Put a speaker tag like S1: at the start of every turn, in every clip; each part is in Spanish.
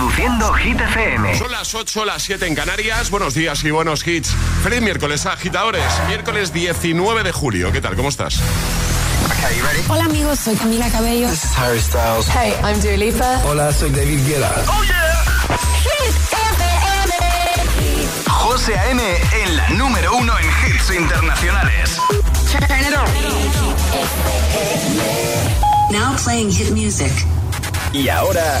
S1: Reproduciendo Hit FM.
S2: Son las 8, las 7 en Canarias. Buenos días y buenos hits. Feliz miércoles, agitadores. Miércoles 19 de julio. ¿Qué tal? ¿Cómo estás?
S3: Hola amigos, soy Camila Cabello.
S4: This is Harry Styles.
S3: Hey, I'm Dua Lipa.
S5: Hola, soy David Guetta.
S1: ¡Oh, yeah! Hit FM. José A.M. en la número uno en hits internacionales.
S3: Turn it on.
S6: Now playing hit music.
S1: Y ahora...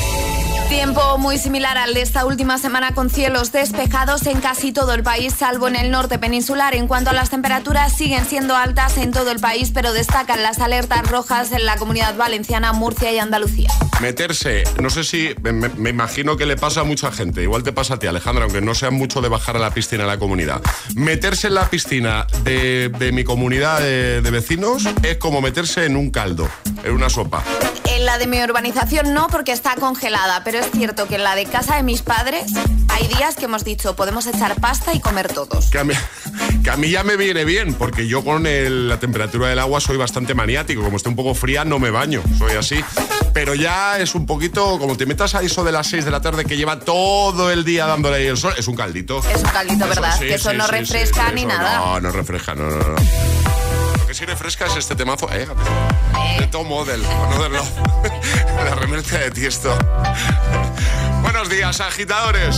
S7: Tiempo muy similar al de esta última semana con cielos despejados en casi todo el país, salvo en el norte peninsular. En cuanto a las temperaturas, siguen siendo altas en todo el país, pero destacan las alertas rojas en la comunidad valenciana, Murcia y Andalucía.
S2: Meterse, no sé si, me, me imagino que le pasa a mucha gente, igual te pasa a ti Alejandra, aunque no sea mucho de bajar a la piscina en la comunidad. Meterse en la piscina de, de mi comunidad de, de vecinos es como meterse en un caldo, en una sopa.
S7: En la de mi urbanización no, porque está congelada, pero es cierto que en la de casa de mis padres hay días que hemos dicho podemos echar pasta y comer todos.
S2: Que a mí, que a mí ya me viene bien, porque yo con el- la temperatura del agua soy bastante maniático. Como esté un poco fría, no me baño, soy así. Pero ya es un poquito, como te metas a eso de las 6 de la tarde que lleva todo el día dándole ahí el sol, es un caldito.
S7: Es un caldito, ¿verdad?
S2: sí,
S7: que eso
S2: sí,
S7: no refresca
S2: sí,
S7: ni
S2: eso
S7: nada.
S2: No, no refresca, no, no, no. Que sí refresca es este temazo, eh. De Tom Model, Another Love. La remercia de Tiesto. Buenos días, agitadores.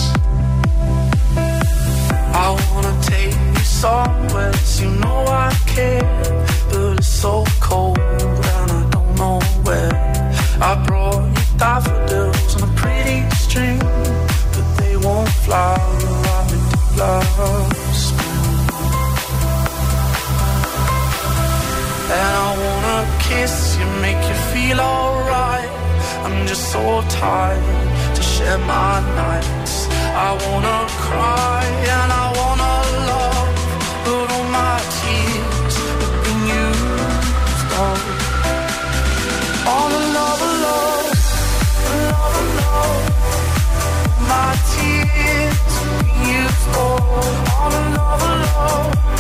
S8: I wanna take you somewhere you know I care, but it's so cold and I don't know where. I brought you daffodils on a pretty string, share my nights. I wanna cry and I wanna love, but all my tears have been used up. On another love, another love. My tears have been used up. On another love,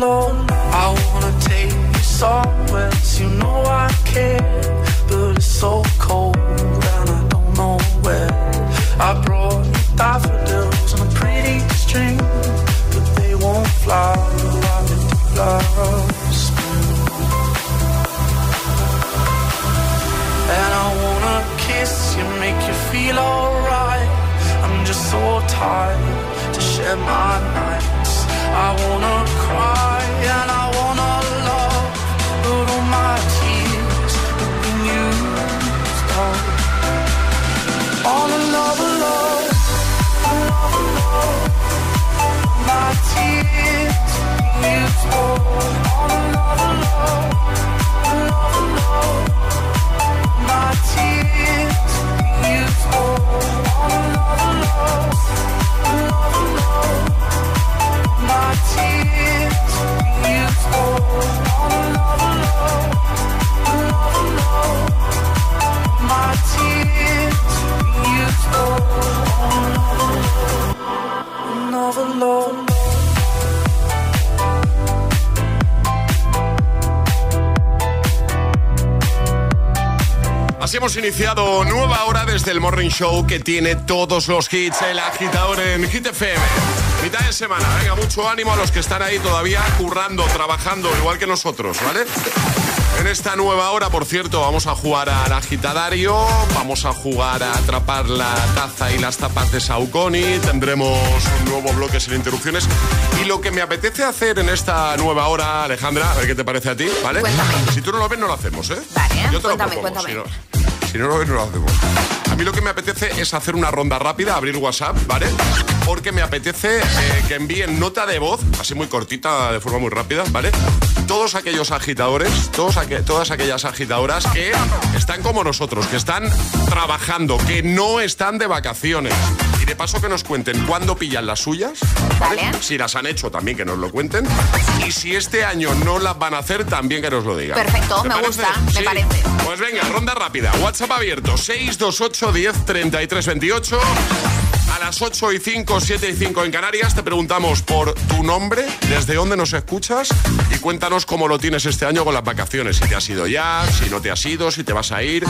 S8: love. I wanna take you somewhere you know I care, but it's so cold and I don't know where. I brought you daffodils on a pretty string, but they won't fly with love spring. And I wanna kiss you, make you feel alright. I'm just so tired to share my nights. I wanna cry and I
S2: hemos iniciado nueva hora desde el Morning Show que tiene todos los hits, el agitador en Hit FM. Mitad de semana, venga, mucho ánimo a los que están ahí todavía currando, trabajando, igual que nosotros, ¿vale? En esta nueva hora, por cierto, vamos a jugar al agitadario, vamos a jugar a atrapar la taza y las tapas de Saucony, tendremos un nuevo bloque sin interrupciones. Y lo que me apetece hacer en esta nueva hora, Alejandra, a ver qué te parece a ti, ¿vale?
S7: Cuéntame.
S2: Si tú no lo ves, no lo hacemos, ¿eh?
S7: Vale,
S2: Yo te lo
S7: cuéntame,
S2: propongo,
S7: cuéntame.
S2: si no- si no no lo hacemos. A mí lo que me apetece es hacer una ronda rápida, abrir WhatsApp, ¿vale? Porque me apetece eh, que envíen nota de voz, así muy cortita, de forma muy rápida, ¿vale? Todos aquellos agitadores, todos aqu- todas aquellas agitadoras que están como nosotros, que están trabajando, que no están de vacaciones, Y de paso que nos cuenten cuándo pillan las suyas.
S7: Vale.
S2: Si las han hecho también que nos lo cuenten. Y si este año no las van a hacer también que nos lo digan.
S7: Perfecto, me gusta, me parece.
S2: Pues venga, ronda rápida. WhatsApp abierto 628 10 33 28. A las 8 y 5, 7 y 5 en Canarias te preguntamos por tu nombre, desde dónde nos escuchas y cuéntanos cómo lo tienes este año con las vacaciones. Si te has ido ya, si no te has ido, si te vas a ir.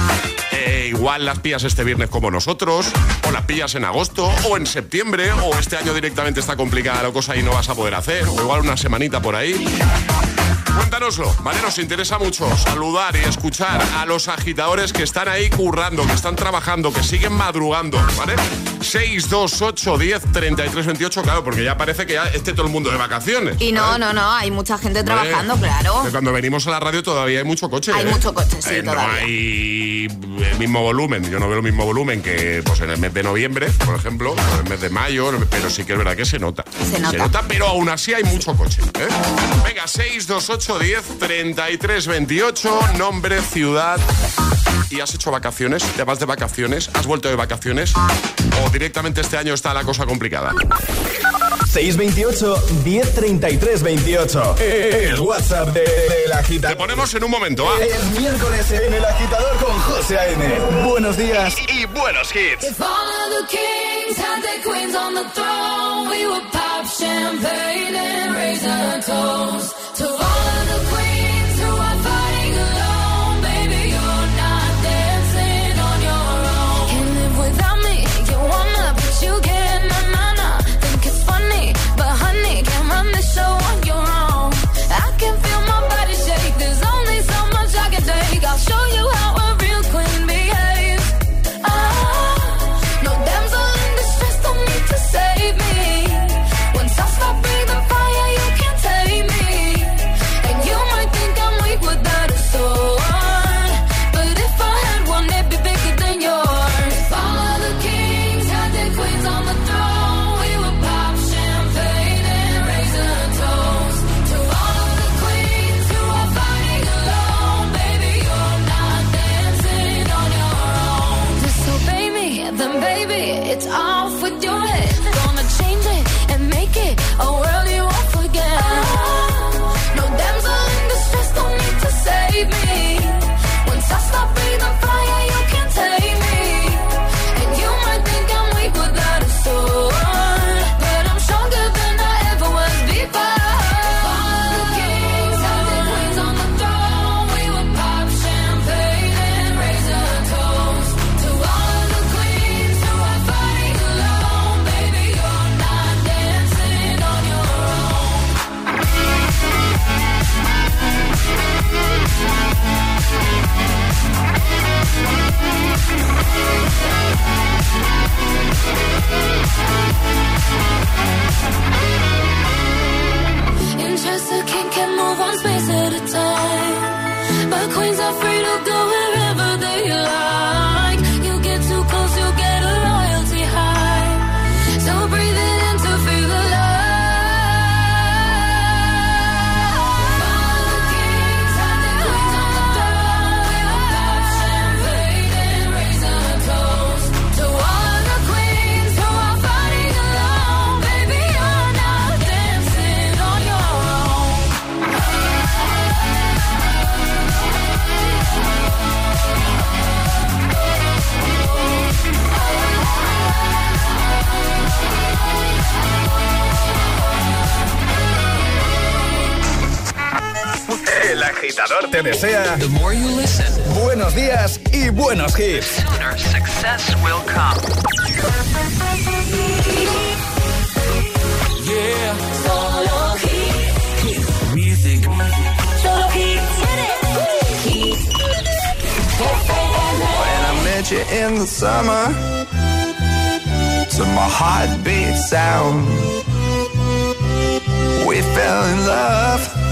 S2: Eh, igual las pillas este viernes como nosotros, o las pillas en agosto, o en septiembre, o este año directamente está complicada la cosa y no vas a poder hacer, o igual una semanita por ahí. Cuéntanoslo, ¿vale? Nos interesa mucho saludar y escuchar a los agitadores que están ahí currando, que están trabajando, que siguen madrugando, ¿vale? 6, 2, 8, 10, 33, 28, claro, porque ya parece que ya esté todo el mundo de vacaciones.
S7: Y no, no, no, hay mucha gente trabajando, claro.
S2: Cuando venimos a la radio todavía hay mucho coche.
S7: Hay
S2: ¿eh?
S7: mucho coche, sí,
S2: Eh,
S7: todavía.
S2: No hay el mismo volumen, yo no veo el mismo volumen que pues, en el mes de noviembre, por ejemplo, en el mes de mayo, pero sí que es verdad que se nota.
S7: Se nota.
S2: pero aún así hay mucho coche. ¿eh? Venga, 6, 2, 8, 10, 33, 28, nombre, ciudad. ¿Y has hecho vacaciones? ¿Te vas de vacaciones? ¿Has vuelto de vacaciones? ¿O directamente este año está la cosa complicada?
S4: 628 1033 28. El WhatsApp de, del
S2: Te
S4: agitador.
S2: ponemos en un momento, ¿ah?
S4: Es miércoles en el agitador con José A.M. Buenos días.
S2: Y buenos hits.
S5: If all of the kings had their queens on the throne, we would pop champagne and raise a toast to all
S4: desea buenos días y buenos hits.
S5: Solo hits. Music. Solo hits.
S8: When I met you in the summer, to my heartbeat sound, we fell in love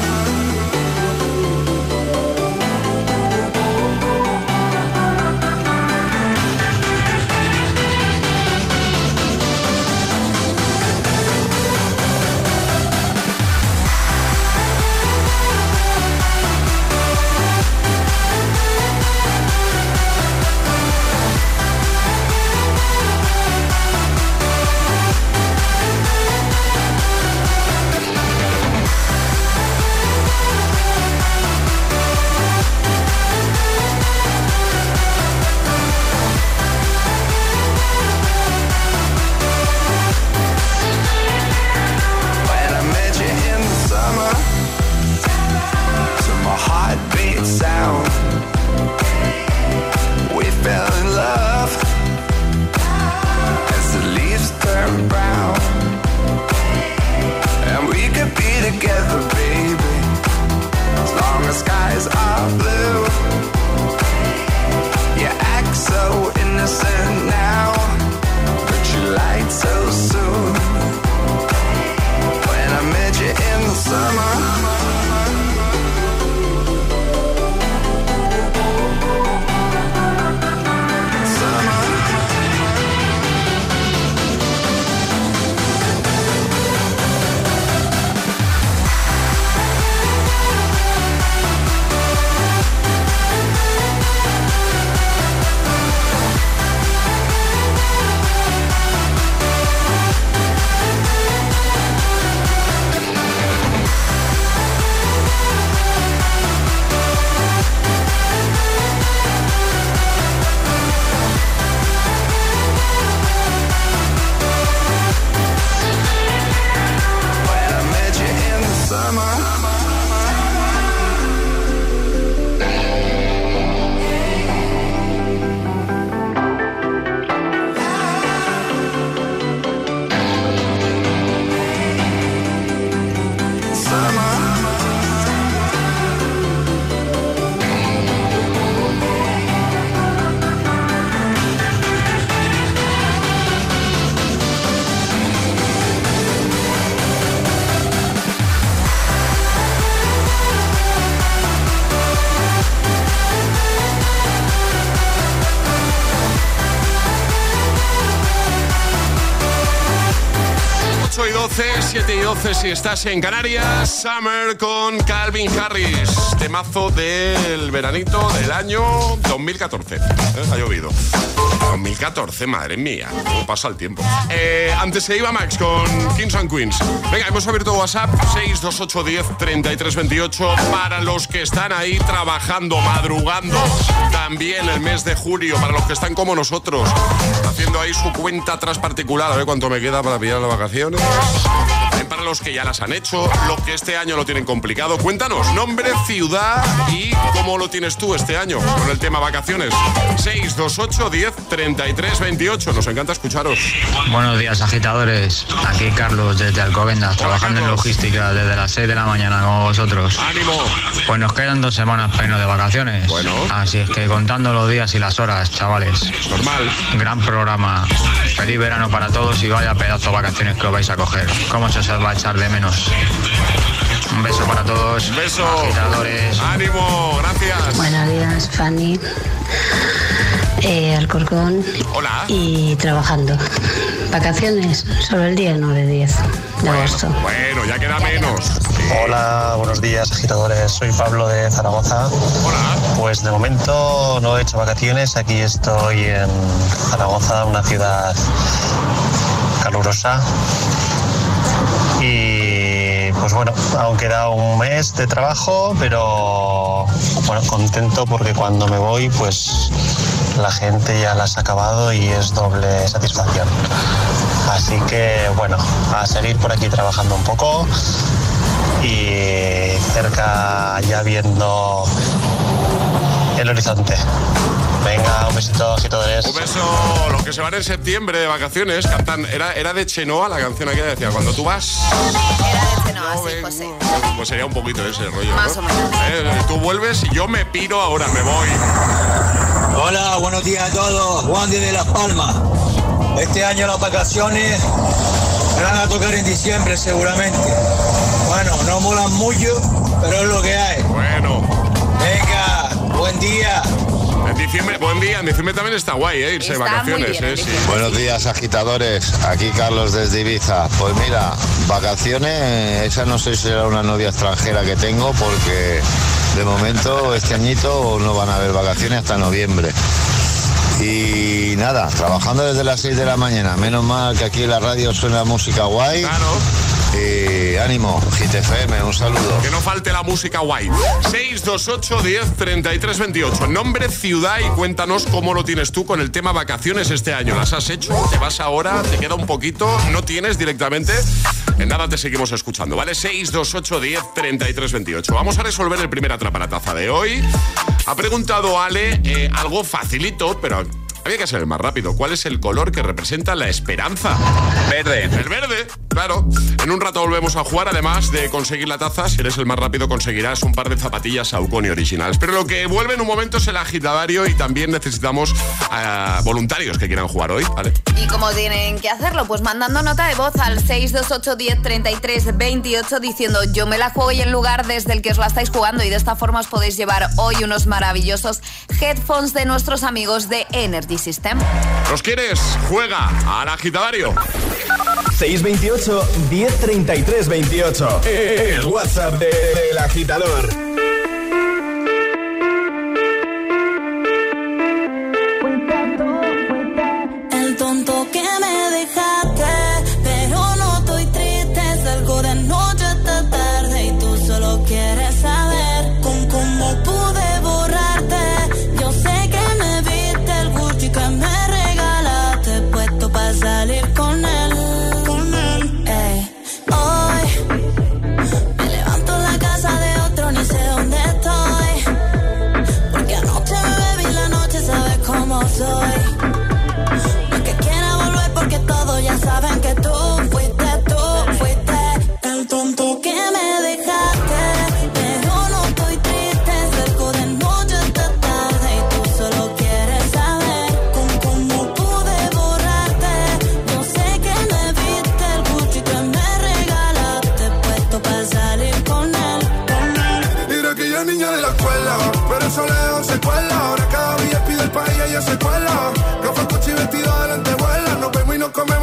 S2: si estás en Canarias, Summer con Calvin Harris, temazo del veranito del año 2014. ¿Eh? Ha llovido. 2014, madre mía, cómo pasa el tiempo. Eh, antes se iba Max con Kings and Queens. Venga, hemos abierto WhatsApp 62810 3328 para los que están ahí trabajando, madrugando. También el mes de julio, para los que están como nosotros, haciendo ahí su cuenta atrás particular, a ver cuánto me queda para pillar las vacaciones los que ya las han hecho, los que este año lo tienen complicado. Cuéntanos, nombre, ciudad y cómo lo tienes tú este año con el tema vacaciones. 628 10 33 28. Nos encanta escucharos.
S9: Buenos días, agitadores. Aquí Carlos desde Alcobendas, trabajando en logística desde las 6 de la mañana como vosotros.
S2: ¡Ánimo!
S9: Pues nos quedan dos semanas irnos de vacaciones.
S2: Bueno.
S9: Así es que contando los días y las horas, chavales.
S2: Normal.
S9: Gran programa. Feliz verano para todos y vaya pedazo de vacaciones que os vais a coger. ¿Cómo se os va a echar de menos? Un beso para todos.
S2: Un beso.
S9: Agitadores.
S2: Ánimo, gracias.
S10: Buenos días, Fanny. Eh, Alcorcón.
S2: Hola.
S10: Y trabajando. Vacaciones, solo el día 9 10 de agosto.
S2: Bueno, ya queda menos.
S11: Hola, buenos días, agitadores. Soy Pablo de Zaragoza.
S2: Hola.
S11: Pues de momento no he hecho vacaciones. Aquí estoy en Zaragoza, una ciudad calurosa. Pues bueno, aún queda un mes de trabajo, pero bueno, contento porque cuando me voy, pues la gente ya las ha acabado y es doble satisfacción. Así que bueno, a seguir por aquí trabajando un poco y cerca ya viendo el horizonte. Venga, un besito, agitadores.
S2: Un beso, los que se van en septiembre de vacaciones cantan. Era, era de Chenoa la canción que decía, cuando tú vas.
S7: Era de Chenoa, sí, José.
S2: Pues sería un poquito ese rollo.
S7: Más o menos.
S2: Eh, tú vuelves y yo me piro ahora, me voy.
S12: Hola, buenos días a todos. Juan de Las Palmas. Este año las vacaciones van a tocar en diciembre seguramente. Bueno, no molan mucho, pero es lo que hay.
S2: Bueno.
S12: Venga, buen día.
S2: Diciembre, buen día, en diciembre también está guay, ¿eh? irse de vacaciones.
S7: bien,
S2: ¿eh? Sí.
S13: Buenos días, agitadores. Aquí Carlos desde Ibiza. Pues mira, vacaciones, esa no sé si será una novia extranjera que tengo porque de momento este añito no van a haber vacaciones hasta noviembre. Y nada, trabajando desde las 6 de la mañana. Menos mal que aquí en la radio suena música guay.
S2: Claro.
S13: Y ánimo, GTFM, un saludo.
S2: Que no falte la música guay. 628 10 33 28. Nombre, ciudad y cuéntanos cómo lo tienes tú con el tema vacaciones este año. ¿Las has hecho? ¿Te vas ahora? ¿Te queda un poquito? ¿No tienes directamente? En nada te seguimos escuchando, ¿vale? 628 10 33 28. Vamos a resolver el primer atrapalataza de hoy. Ha preguntado Ale eh, algo facilito, pero había que ser el más rápido. ¿Cuál es el color que representa la esperanza?
S1: Verde.
S2: El verde, claro. En un rato volvemos a jugar. Además de conseguir la taza, si eres el más rápido conseguirás un par de zapatillas Saucony originales. Pero lo que vuelve en un momento es el agitadario y también necesitamos uh, voluntarios que quieran jugar hoy, ¿vale?
S7: ¿Y cómo tienen que hacerlo? Pues mandando nota de voz al 628 10 33 28 diciendo yo me la juego y el lugar desde el que os la estáis jugando y de esta forma os podéis llevar hoy unos maravillosos headphones de nuestros amigos de Energy. The System.
S2: ¿Los quieres? Juega al agitadario.
S1: 628 1033 28. WhatsApp del
S14: de agitador.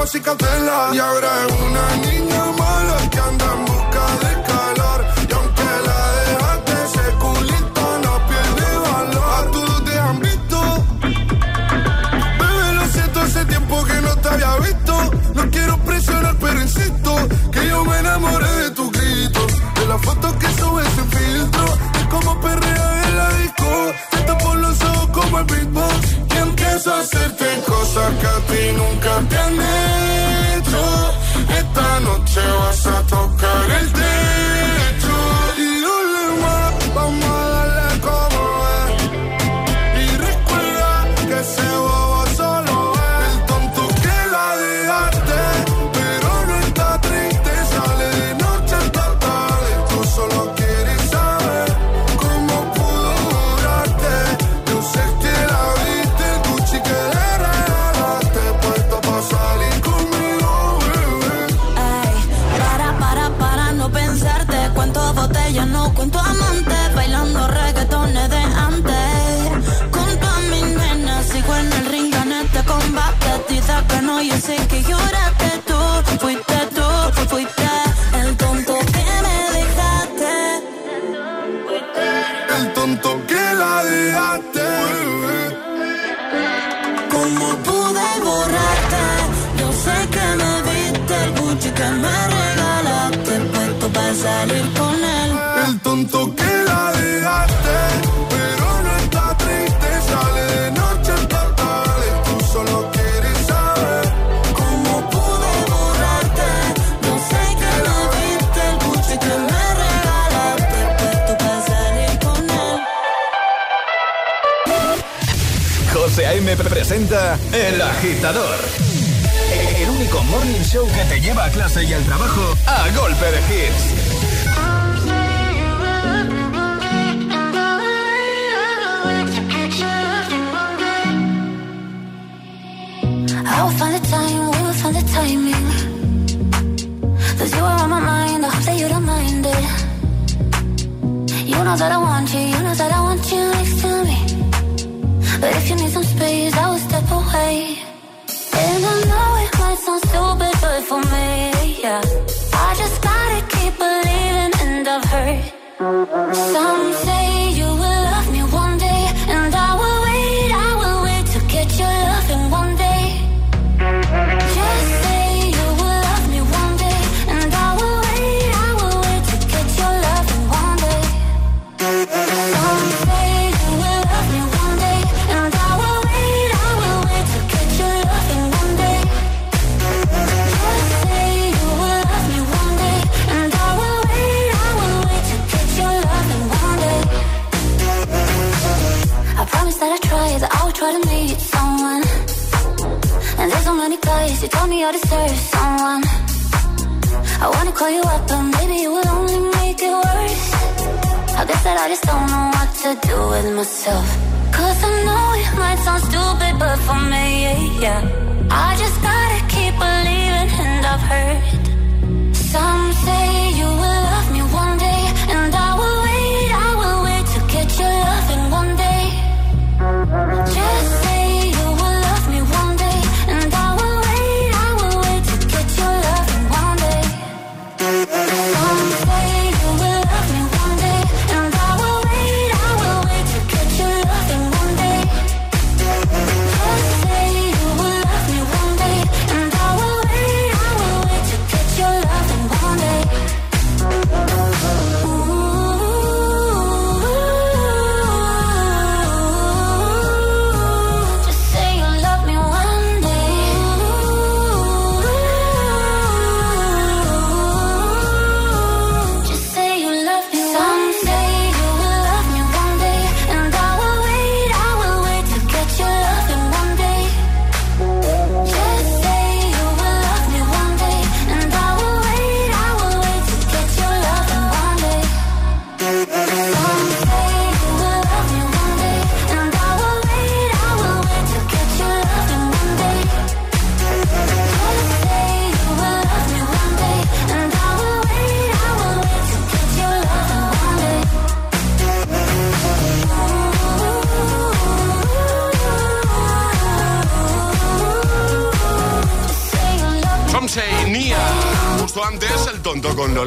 S14: y. Y
S15: ahora es una niña mala que anda en busca de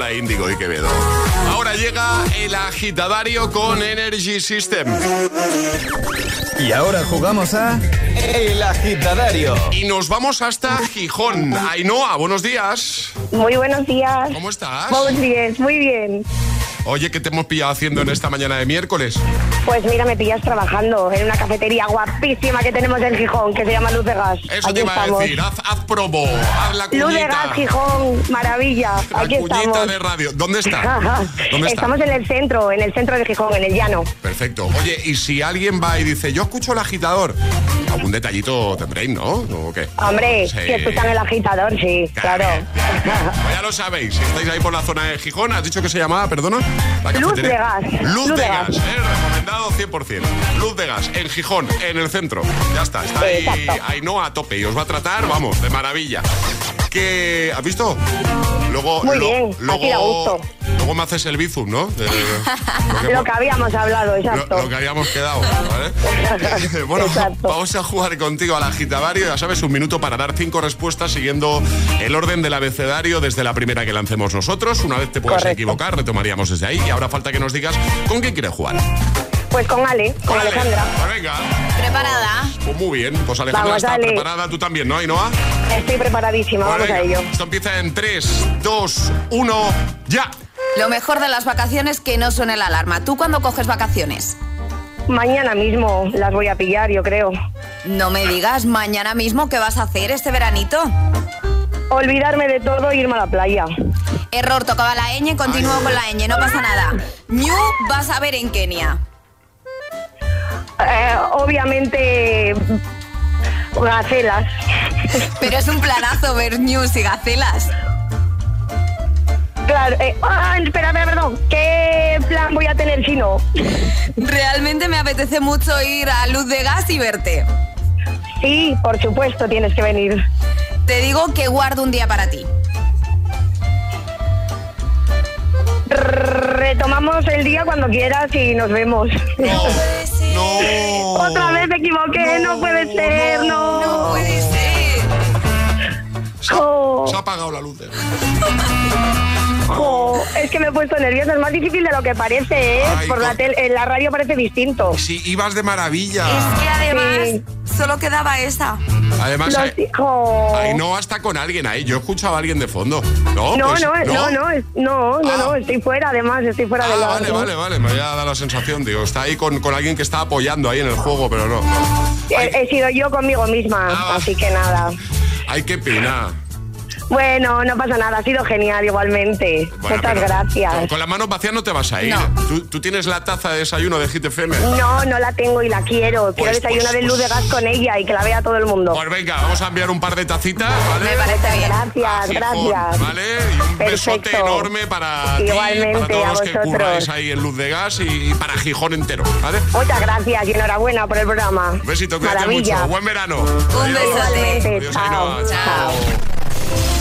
S2: Lola Índigo y Quevedo. Ahora llega el agitadario con Energy System.
S4: Y ahora jugamos a El Agitadario.
S2: Y nos vamos hasta Gijón. Ainhoa, buenos días.
S16: Muy buenos días.
S2: ¿Cómo estás?
S16: Muy bien, muy bien.
S2: Oye, ¿qué te hemos pillado haciendo en esta mañana de miércoles?
S16: Pues mira, me pillas trabajando en una cafetería guapísima que tenemos en Gijón, que se llama Luz de Gas.
S2: Eso
S16: Aquí
S2: te iba
S16: estamos.
S2: a decir. Haz, haz promo, haz la cuñita.
S16: Luz de Gas, Gijón, maravilla.
S2: La
S16: Aquí
S2: cuñita
S16: estamos.
S2: de radio. ¿Dónde está? ¿Dónde está?
S16: Estamos en el centro, en el centro de Gijón, en el llano.
S2: Perfecto. Oye, y si alguien va y dice, yo escucho el agitador, algún detallito tendréis, ¿no? ¿O qué?
S16: Hombre,
S2: Sí.
S16: que escuchan el agitador, sí, claro.
S2: Pues ya lo sabéis, si estáis ahí por la zona de Gijón, ¿has dicho que se llamaba, perdona? La
S16: Luz de gas.
S2: Luz,
S16: Luz
S2: de
S16: de
S2: gas,
S16: gas.
S2: ¿eh? recomendado 100%. Luz de gas, en Gijón, en el centro. Ya está, está ahí, no a tope y os va a tratar, vamos, de maravilla. Que, ¿has visto? Luego,
S16: Muy
S2: lo-
S16: bien,
S2: luego. Luego me haces el bizum, ¿no?
S16: Lo que habíamos hablado, exacto.
S2: lo, lo que habíamos quedado, ¿vale? bueno, vamos a jugar contigo al agitavario. Ya sabes, un minuto para dar cinco respuestas siguiendo el orden del abecedario desde la primera que lancemos nosotros. Una vez te
S16: Correcto.
S2: equivocar, retomaríamos desde ahí. Y ahora falta que nos digas con quién quieres jugar.
S16: Pues con Ale, con Alejandra.
S2: Pues venga.
S7: ¿Preparada?
S2: Pues muy bien. Pues Alejandra
S16: Vamos,
S2: está
S16: Ale.
S2: preparada. Tú también, ¿no, Ainhoa?
S16: Estoy preparadísima,
S2: Pues
S16: vamos a ello.
S2: Esto empieza en 3, 2, 1, ya.
S7: Lo mejor de las vacaciones que no suene la alarma. ¿Tú cuándo coges vacaciones?
S16: Mañana mismo las voy a pillar, yo creo.
S7: No me digas mañana mismo qué vas a hacer este veranito.
S16: Olvidarme de todo e irme a la playa.
S7: Error, tocaba la ñ, continúo con la ñ, no pasa nada. Ñu vas a ver en Kenia.
S16: Eh, obviamente, gacelas.
S7: Pero es un planazo ver News y gacelas.
S16: Claro, eh, ah, espera, espera, perdón. ¿Qué plan voy a tener si no?
S7: Realmente me apetece mucho ir a Luz de Gas y verte.
S16: Sí, por supuesto, tienes que venir.
S7: Te digo que guardo un día para ti.
S16: Retomamos el día cuando quieras y nos vemos.
S2: No.
S16: Otra vez me equivoqué, no, puede ser, no.
S7: No puede ser.
S2: Se ha,
S16: Jo.
S2: se ha apagado la luz. de-
S16: Jo, es que me he puesto nerviosa, es más difícil de lo que parece, ¿eh?
S2: Ay,
S16: Por la
S2: con-
S16: tel- en la radio parece distinto.
S2: Sí, ibas de maravilla.
S7: Es que además
S16: Sí.
S7: solo quedaba esa.
S2: Además. Ainhoa está con alguien ahí. Yo he escuchado a alguien de fondo. No,
S16: No,
S2: pues,
S16: no, no, no, no, no,
S2: Ah.
S16: no, estoy fuera, además, estoy fuera
S2: Ah,
S16: de la
S2: vale, vale, vale. Me había dado la sensación, digo, está ahí con, con alguien que está apoyando ahí en el juego, pero no.
S16: He, he sido yo conmigo misma,
S2: Ah,
S16: así que nada.
S2: Ay, qué pena.
S16: Bueno, no pasa nada, ha sido genial igualmente.
S2: Bueno,
S16: Muchas gracias.
S2: Con, con las manos vacías no te vas a ir.
S16: No.
S2: ¿Tú, tú tienes la taza de desayuno de Hit FM.
S16: No, no la tengo y la quiero. Quiero
S2: Pues,
S16: desayunar
S2: pues,
S16: en luz de gas con ella y que la vea todo el mundo.
S2: Pues venga, vamos a enviar un par de tacitas, ¿vale?
S16: Me parece bien. Gracias, gracias.
S2: ¿Vale? Y un besote enorme para ti,
S16: Igualmente,
S2: para todos
S16: a
S2: los que curráis ahí en Luz de Gas y para Gijón entero, ¿vale?
S16: Muchas gracias y enhorabuena por el programa.
S2: Un besito, cuídate
S16: Maravilla.
S2: mucho. Buen verano.
S16: Un
S2: Adiós.
S16: besote.
S2: Adiós,
S16: Chao.
S2: Ainhoa.
S16: Chao.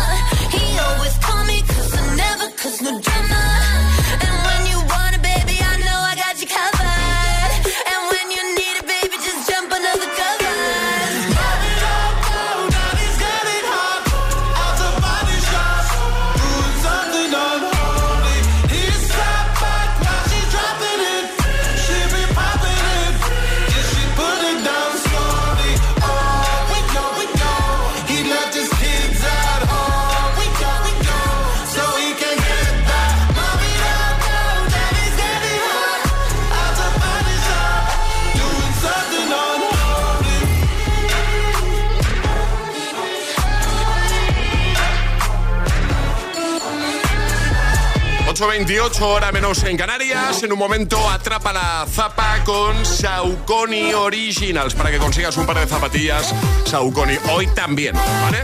S2: 8.28 hora menos en Canarias. En un momento atrapa la zapa con Saucony Originals para que consigas un par de zapatillas Saucony hoy también, ¿vale?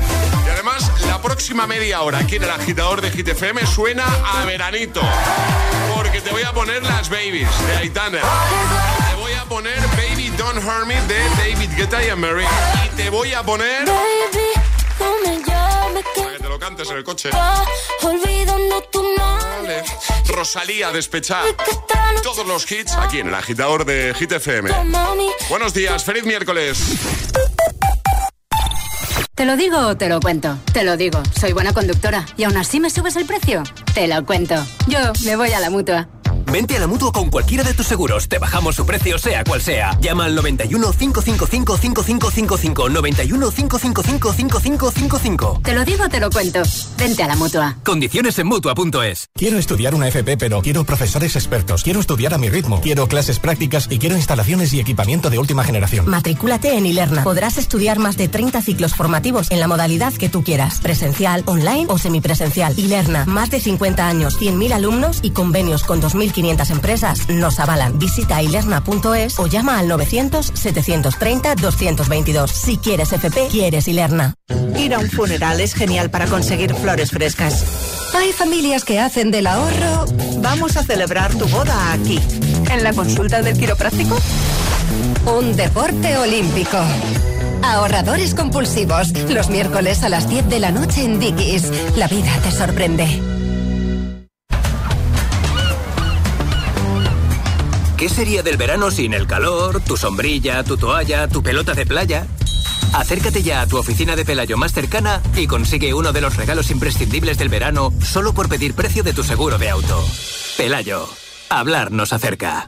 S2: Y además, la próxima media hora aquí en el agitador de Hit FM suena a veranito. Porque te voy a poner las babies de Aitana. Te voy a poner Baby Don't Hurt Me de David Guetta y Mary. Y te voy a poner.
S17: Baby,
S2: lo cantes en el coche. Vale. Rosalía despechada. Todos los hits aquí en el agitador de Hit FM. Buenos días, feliz miércoles.
S18: ¿Te lo digo o te lo cuento? Te lo digo, soy buena conductora. ¿Y aún así me subes el precio? Te lo cuento. Yo me voy a la mutua.
S19: Vente a la mutua con cualquiera de tus seguros. Te bajamos su precio, sea cual sea. Llama al 91 555 5555. 91 555 5555.
S18: Te lo digo o te lo cuento. Vente a la mutua.
S19: Condiciones en mutua.es.
S20: Quiero estudiar una FP, pero quiero profesores expertos. Quiero estudiar a mi ritmo. Quiero clases prácticas y quiero instalaciones y equipamiento de última generación.
S21: Matricúlate en Ilerna. Podrás estudiar más de 30 ciclos formativos en la modalidad que tú quieras. Presencial, online o semipresencial. Ilerna. Más de 50 años, 100.000 alumnos y convenios con 2.500 empresas nos avalan. Visita ilerna.es o llama al 900-730-222. Si quieres FP, quieres Ilerna.
S22: Ir a un funeral es genial para conseguir flores frescas. Hay familias que hacen del ahorro. Vamos a celebrar tu boda aquí. ¿En la consulta del quiropráctico? Un deporte olímpico. Ahorradores compulsivos. Los miércoles a las 10 de la noche en Dickies. La vida te sorprende.
S19: ¿Qué sería del verano sin el calor, tu sombrilla, tu toalla, tu pelota de playa?
S5: Acércate ya a tu oficina de Pelayo más cercana y consigue uno de los regalos imprescindibles del verano solo por pedir precio de tu seguro de auto. Pelayo, hablar nos acerca.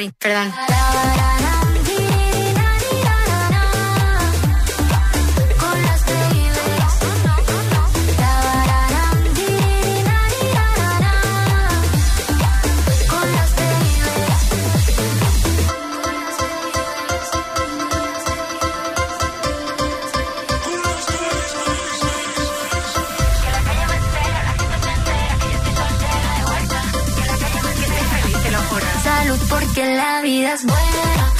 S23: sorry, perdón. Porque la vida es buena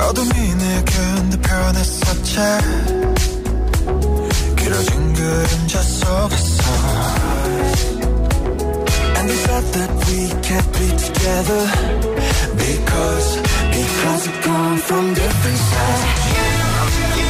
S24: 어둠이 내겐 더 변했었지 길어진 그림자 속에서 And we thought that we can't be together Because, because we've come from different sides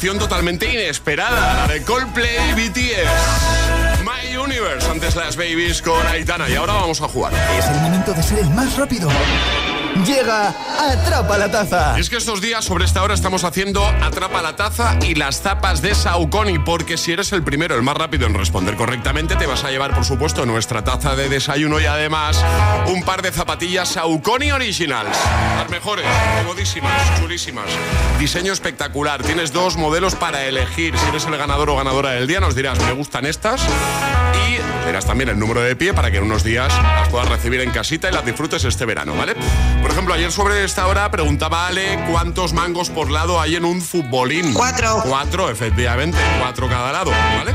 S2: totalmente inesperada, la de Coldplay BTS. My Universe, antes las babies con Aitana y ahora vamos a jugar.
S1: Es el momento de ser el más rápido. Llega Atrapa la Taza.
S2: Es que estos días sobre esta hora estamos haciendo Atrapa la Taza y las tapas de Saucony, porque si eres el primero, el más rápido en responder correctamente, te vas a llevar, por supuesto, nuestra taza de desayuno y además un par de zapatillas Saucony Originals. Las mejores, comodísimas, chulísimas. Diseño espectacular. Tienes dos modelos para elegir. Si eres el ganador o ganadora del día, nos dirás, me gustan estas. Verás también el número de pie para que en unos días las puedas recibir en casita y las disfrutes este verano, ¿vale? Por ejemplo, ayer sobre esta hora preguntaba Ale cuántos mangos por lado hay en un futbolín.
S7: Cuatro.
S2: Cuatro, efectivamente. Cuatro cada lado, ¿vale?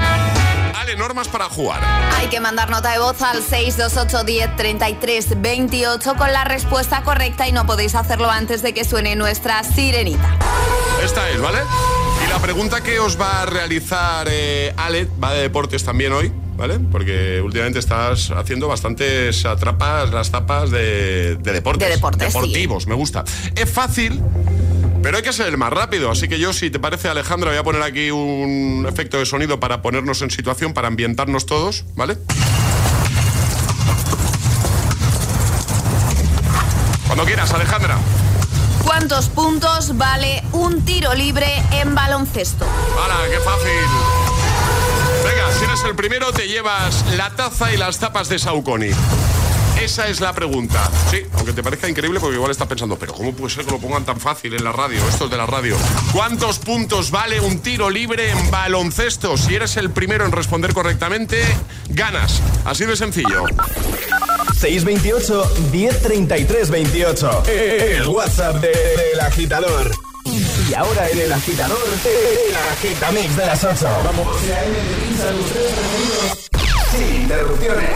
S2: Ale, normas para jugar.
S7: Hay que mandar nota de voz al 628 10 33 28 con la respuesta correcta y no podéis hacerlo antes de que suene nuestra sirenita.
S2: Esta es, ¿vale? Y la pregunta que os va a realizar eh, Ale va de deportes también hoy, ¿vale? Porque últimamente estás haciendo bastantes atrapas, las tapas de, de deportes.
S7: De deportes, sí.
S2: Deportivos, me gusta. Es fácil, pero hay que ser el más rápido. Así que yo, si te parece, Alejandra, voy a poner aquí un efecto de sonido para ponernos en situación, para ambientarnos todos, ¿vale? Cuando quieras, Alejandra.
S7: ¿Cuántos puntos vale un tiro libre en baloncesto?
S2: ¡Hala, qué fácil! Venga, si eres el primero, te llevas la taza y las tapas de Saucony. Esa es la pregunta. Sí, aunque te parezca increíble porque igual estás pensando, pero ¿cómo puede ser que lo pongan tan fácil en la radio? Esto es de la radio. ¿Cuántos puntos vale un tiro libre en baloncesto? Si eres el primero en responder correctamente, ganas. Así de sencillo.
S4: 628 1033 28. El WhatsApp del de, agitador. Y ahora en el agitador, el agitamix de las 8. Vamos. Sin interrupciones.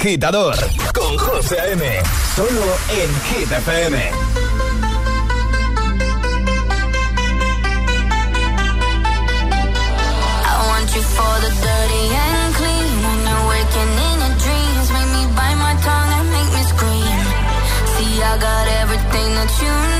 S4: Agitador con José A.M. Solo en Hit FM. I want you for the dirty and clean. When you're waking in your dreams, make me bite my tongue and make me scream. See, I got everything that you need.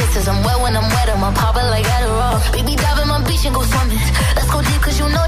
S17: Kisses. I'm wet when I'm wet, I'm a popper like Adderall. Baby, dive in my beach and go swimming. Let's go deep, cause you know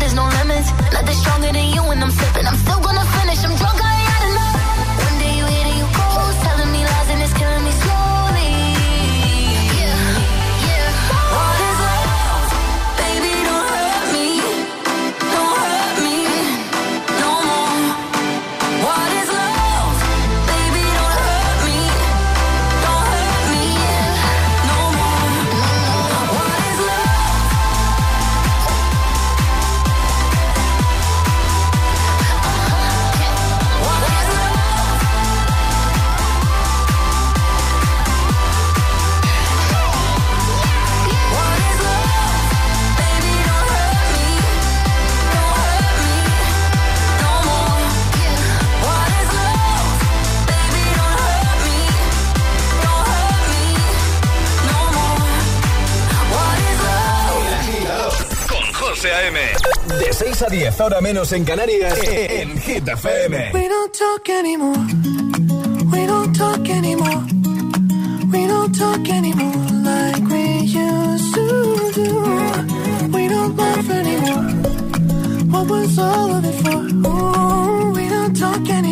S1: 10, ahora menos en Canarias, en Hit FM.
S8: We don't talk anymore. We don't talk anymore. We don't talk anymore like we used to do. We don't laugh anymore. What was all of it for? Ooh, we don't talk anymore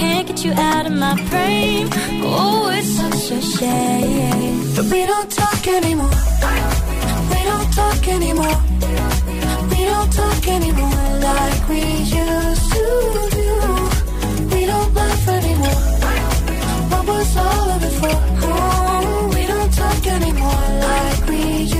S5: Can't get you out of my brain. Oh, it's such a shame.
S8: But we don't talk anymore. We don't talk anymore. We don't talk anymore like we used to do. We don't laugh anymore. What was all of it for? Oh, we don't talk anymore like we used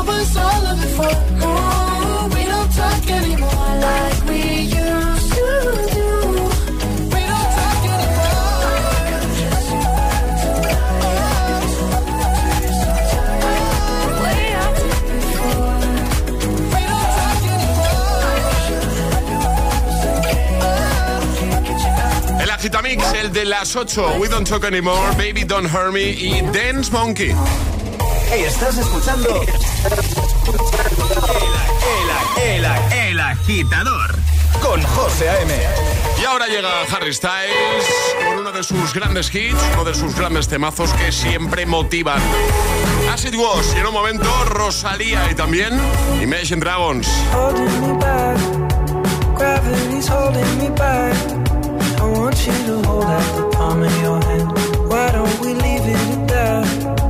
S8: We don't talk anymore
S2: El Agitamix, el de las 8, We Don't Talk Anymore, Baby Don't Hurt Me. Y Dance Monkey.
S1: Estás escuchando. El, el, el, el, agitador. Con José A.M.
S2: Y ahora llega Harry Styles con uno de sus grandes hits, uno de sus grandes temazos que siempre motivan. As it was, y en un momento Rosalía y también Imagine Dragons.
S8: Holding me back, gravity's holding me back. I want you to hold out the palm of your hand. Why don't we leave it at that?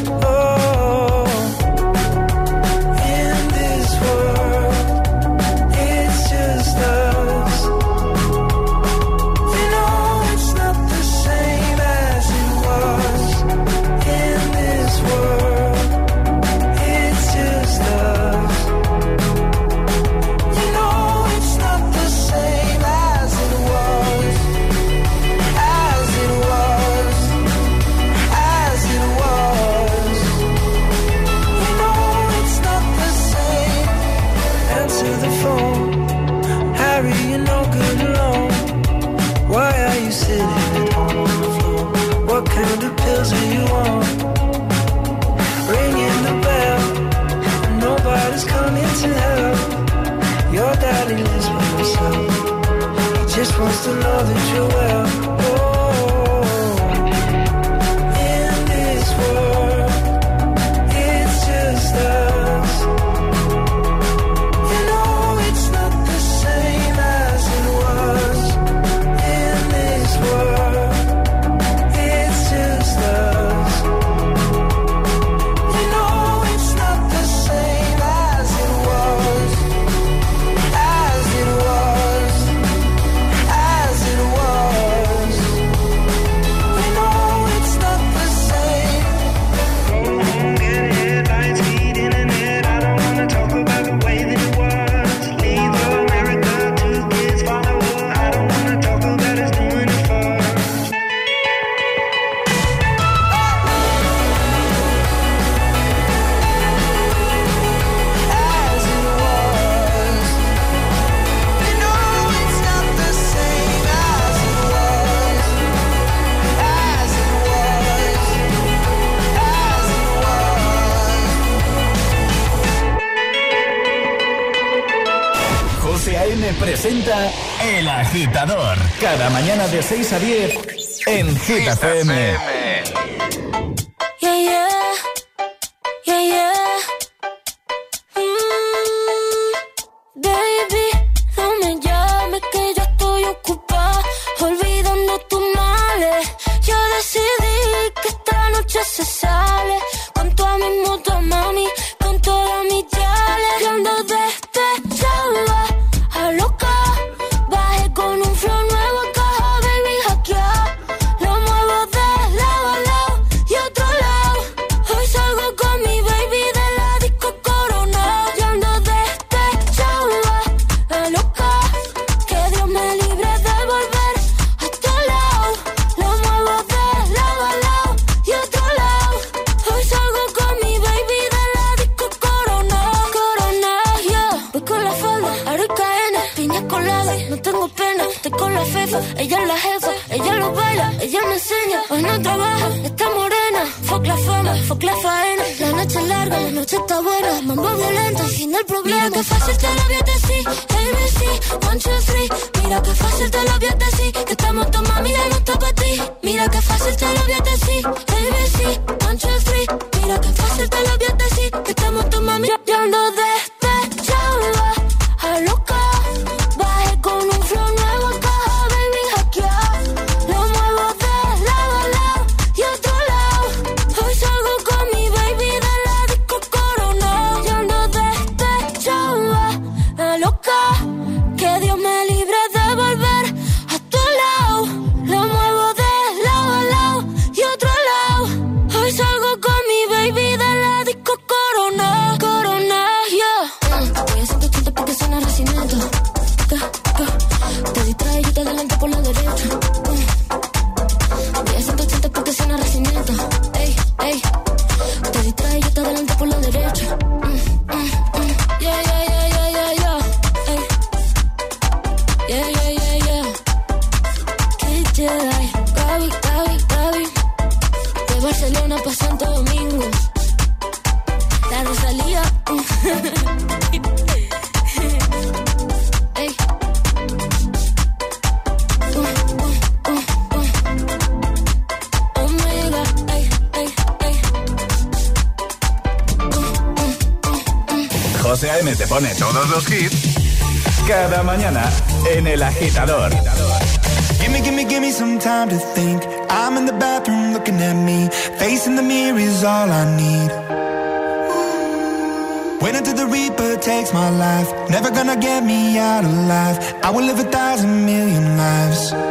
S23: 6 a 10.
S5: nacimiento. Te, te distraes y te adelanto por la derecha.
S1: Pone todos los hits, cada mañana en El Agitador.
S25: Gimme, gimme, gimme some time to think. I'm in the bathroom looking at me. Facing the mirror is all I need. Wait until the Reaper takes my life. Never gonna get me out alive. I will live a thousand million lives.